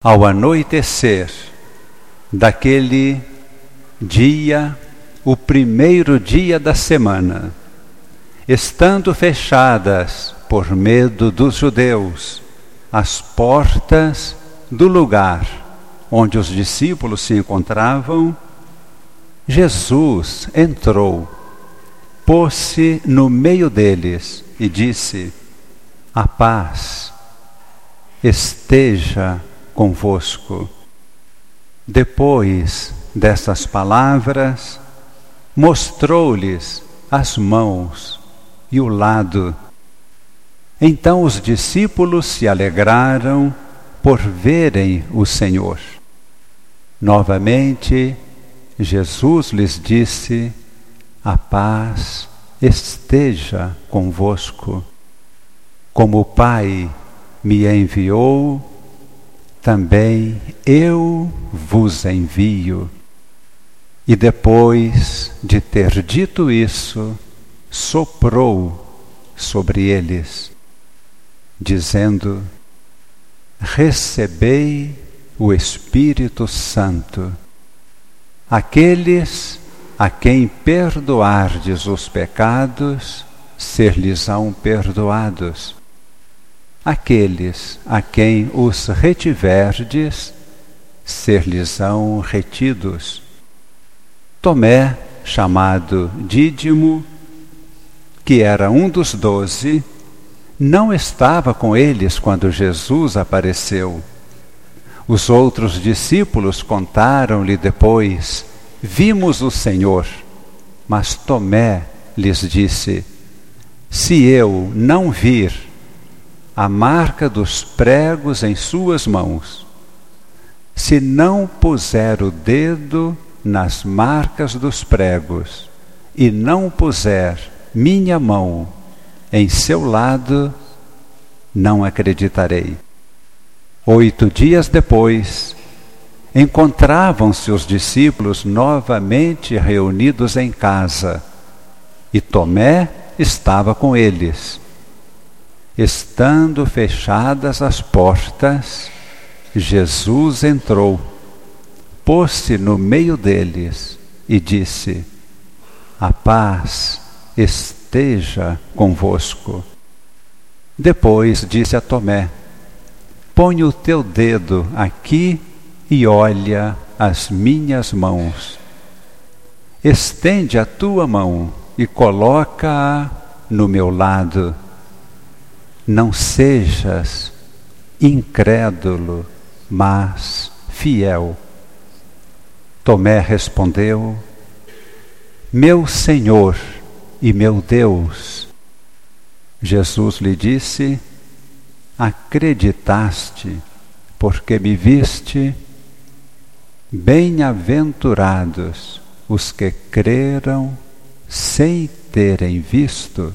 Ao anoitecer daquele dia, o primeiro dia da semana, estando fechadas por medo dos judeus as portas do lugar onde os discípulos se encontravam, Jesus entrou, pôs-se no meio deles e disse: A paz esteja convosco. Depois dessas palavras, mostrou-lhes as mãos e o lado. Então os discípulos se alegraram por verem o Senhor. Novamente, Jesus lhes disse: A paz esteja convosco. Como o Pai me enviou, também eu vos envio. E depois de ter dito isso, soprou sobre eles, dizendo: Recebei o Espírito Santo. Aqueles a quem perdoardes os pecados, ser-lhes-ão perdoados aqueles a quem os retiverdes, ser-lhes-ão retidos. Tomé, chamado Dídimo, que era um dos doze, não estava com eles quando Jesus apareceu. Os outros discípulos contaram-lhe depois: Vimos o Senhor. Mas Tomé lhes disse: Se eu não vir a marca dos pregos em suas mãos. Se não puser o dedo nas marcas dos pregos e não puser minha mão em seu lado, não acreditarei. Oito dias depois, encontravam-se os discípulos novamente reunidos em casa e Tomé estava com eles. Estando fechadas as portas, Jesus entrou, pôs-se no meio deles e disse: A paz esteja convosco. Depois disse a Tomé: Põe o teu dedo aqui e olha as minhas mãos. Estende a tua mão e coloca-a no meu lado não sejas incrédulo, mas fiel. Tomé respondeu: Meu Senhor e meu Deus. Jesus lhe disse: Acreditaste, porque me viste. Bem-aventurados os que creram sem terem visto.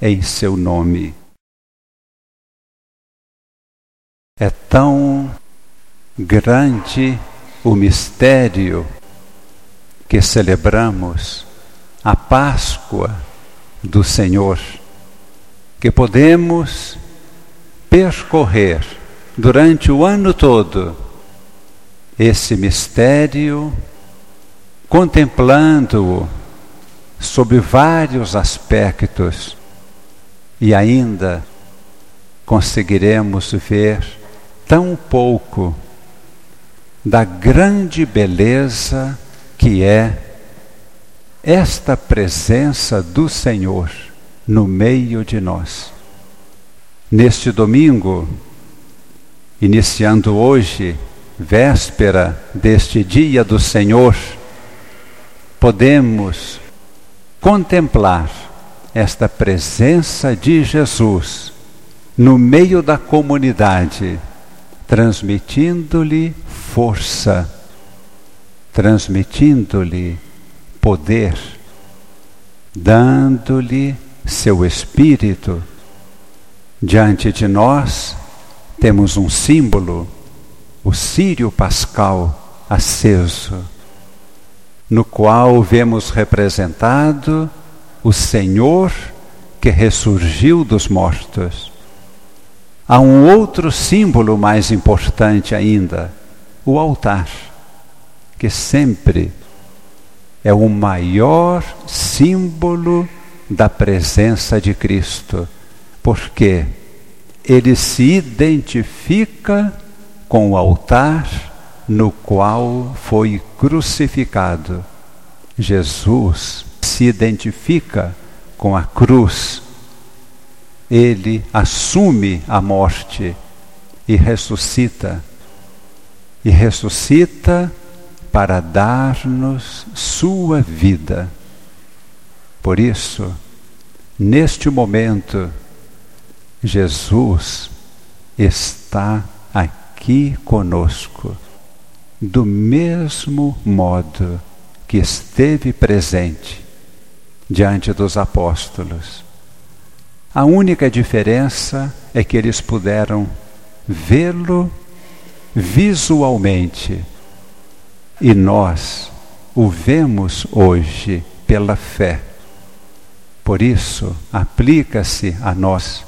em seu nome. É tão grande o mistério que celebramos, a Páscoa do Senhor, que podemos percorrer durante o ano todo esse mistério, contemplando-o sob vários aspectos e ainda conseguiremos ver tão pouco da grande beleza que é esta presença do Senhor no meio de nós. Neste domingo, iniciando hoje, véspera deste dia do Senhor, podemos contemplar esta presença de Jesus no meio da comunidade, transmitindo-lhe força, transmitindo-lhe poder, dando-lhe seu espírito. Diante de nós temos um símbolo, o Sírio Pascal aceso, no qual vemos representado o Senhor que ressurgiu dos mortos. Há um outro símbolo mais importante ainda, o altar, que sempre é o maior símbolo da presença de Cristo, porque ele se identifica com o altar no qual foi crucificado. Jesus se identifica com a cruz ele assume a morte e ressuscita. E ressuscita para dar-nos sua vida. Por isso, neste momento, Jesus está aqui conosco, do mesmo modo que esteve presente diante dos apóstolos a única diferença é que eles puderam vê-lo visualmente e nós o vemos hoje pela fé. Por isso, aplica-se a nós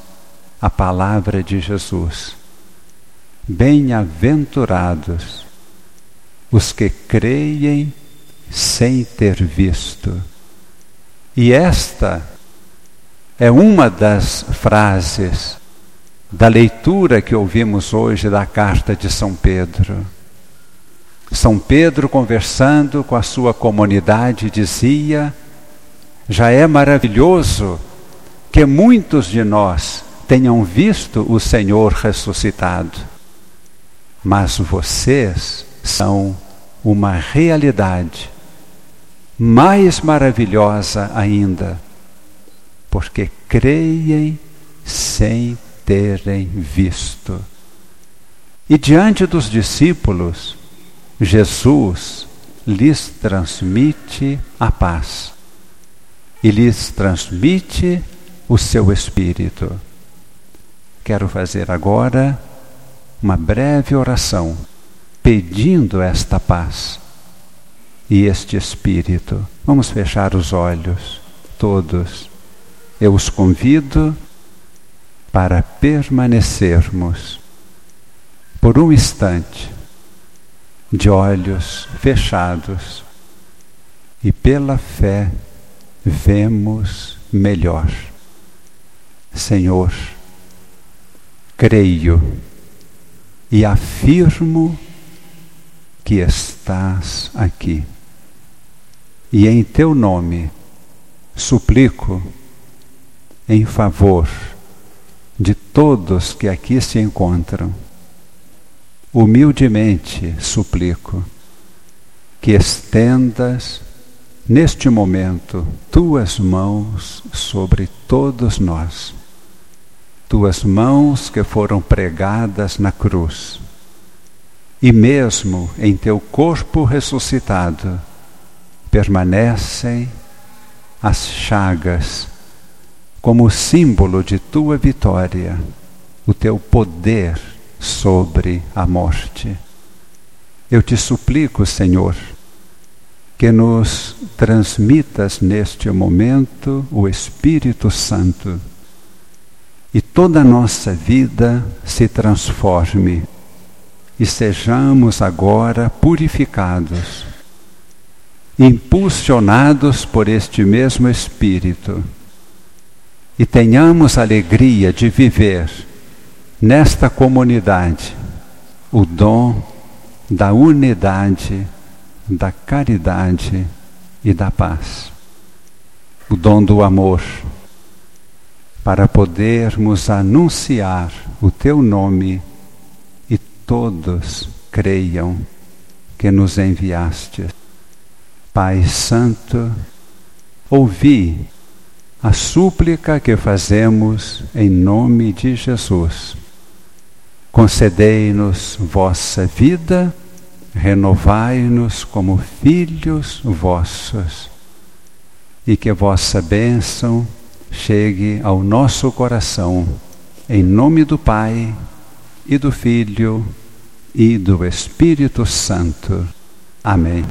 a palavra de Jesus. Bem-aventurados os que creem sem ter visto. E esta é uma das frases da leitura que ouvimos hoje da carta de São Pedro. São Pedro, conversando com a sua comunidade, dizia: Já é maravilhoso que muitos de nós tenham visto o Senhor ressuscitado, mas vocês são uma realidade mais maravilhosa ainda porque creem sem terem visto. E diante dos discípulos, Jesus lhes transmite a paz e lhes transmite o seu espírito. Quero fazer agora uma breve oração pedindo esta paz e este espírito. Vamos fechar os olhos, todos eu os convido para permanecermos por um instante de olhos fechados e pela fé vemos melhor. Senhor, creio e afirmo que estás aqui. E em teu nome suplico em favor de todos que aqui se encontram. Humildemente suplico que estendas neste momento tuas mãos sobre todos nós, tuas mãos que foram pregadas na cruz, e mesmo em teu corpo ressuscitado permanecem as chagas como símbolo de tua vitória, o teu poder sobre a morte. Eu te suplico, Senhor, que nos transmitas neste momento o Espírito Santo e toda a nossa vida se transforme e sejamos agora purificados, impulsionados por este mesmo Espírito e tenhamos alegria de viver nesta comunidade o dom da unidade, da caridade e da paz. O dom do amor, para podermos anunciar o teu nome e todos creiam que nos enviaste. Pai Santo, ouvi a súplica que fazemos em nome de Jesus concedei-nos vossa vida, renovai-nos como filhos vossos, e que vossa bênção chegue ao nosso coração, em nome do Pai e do Filho e do Espírito Santo. Amém.